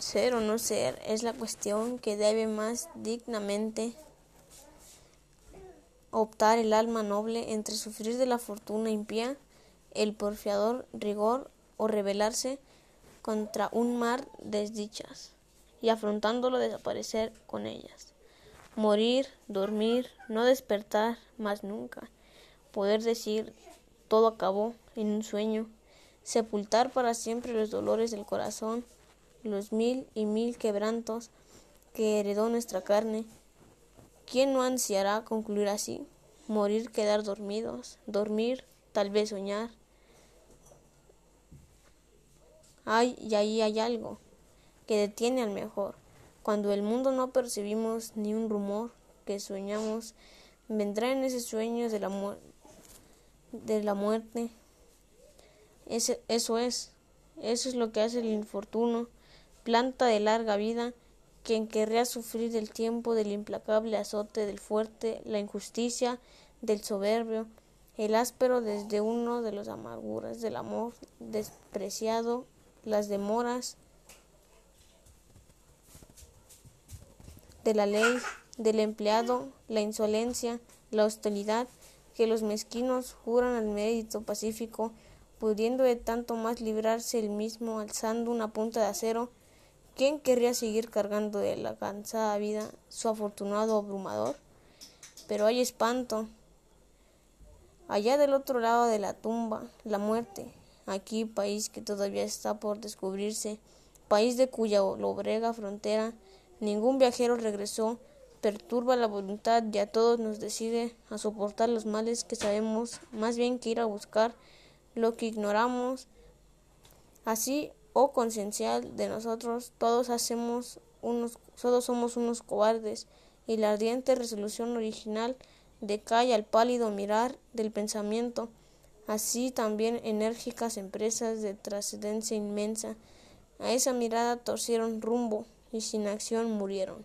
Ser o no ser es la cuestión que debe más dignamente optar el alma noble entre sufrir de la fortuna impía, el porfiador rigor o rebelarse contra un mar de desdichas y afrontándolo desaparecer con ellas. Morir, dormir, no despertar más nunca, poder decir todo acabó en un sueño, sepultar para siempre los dolores del corazón, los mil y mil quebrantos que heredó nuestra carne. ¿Quién no ansiará concluir así? Morir, quedar dormidos, dormir, tal vez soñar. Ay, y ahí hay algo que detiene al mejor. Cuando el mundo no percibimos ni un rumor que soñamos, vendrá en ese sueño de la, de la muerte. Ese, eso es, eso es lo que hace el infortuno, planta de larga vida, quien querría sufrir el tiempo del implacable azote del fuerte, la injusticia del soberbio, el áspero desde uno de los amarguras del amor despreciado, las demoras de la ley, del empleado, la insolencia, la hostilidad, que los mezquinos juran al mérito pacífico, pudiendo de tanto más librarse el mismo alzando una punta de acero, ¿quién querría seguir cargando de la cansada vida su afortunado abrumador? Pero hay espanto. Allá del otro lado de la tumba, la muerte, aquí país que todavía está por descubrirse, país de cuya lobrega frontera Ningún viajero regresó, perturba la voluntad y a todos nos decide a soportar los males que sabemos, más bien que ir a buscar lo que ignoramos. Así, oh conciencial de nosotros, todos hacemos unos, todos somos unos cobardes, y la ardiente resolución original decae al pálido mirar del pensamiento, así también enérgicas empresas de trascendencia inmensa, a esa mirada torcieron rumbo, y sin acción murieron.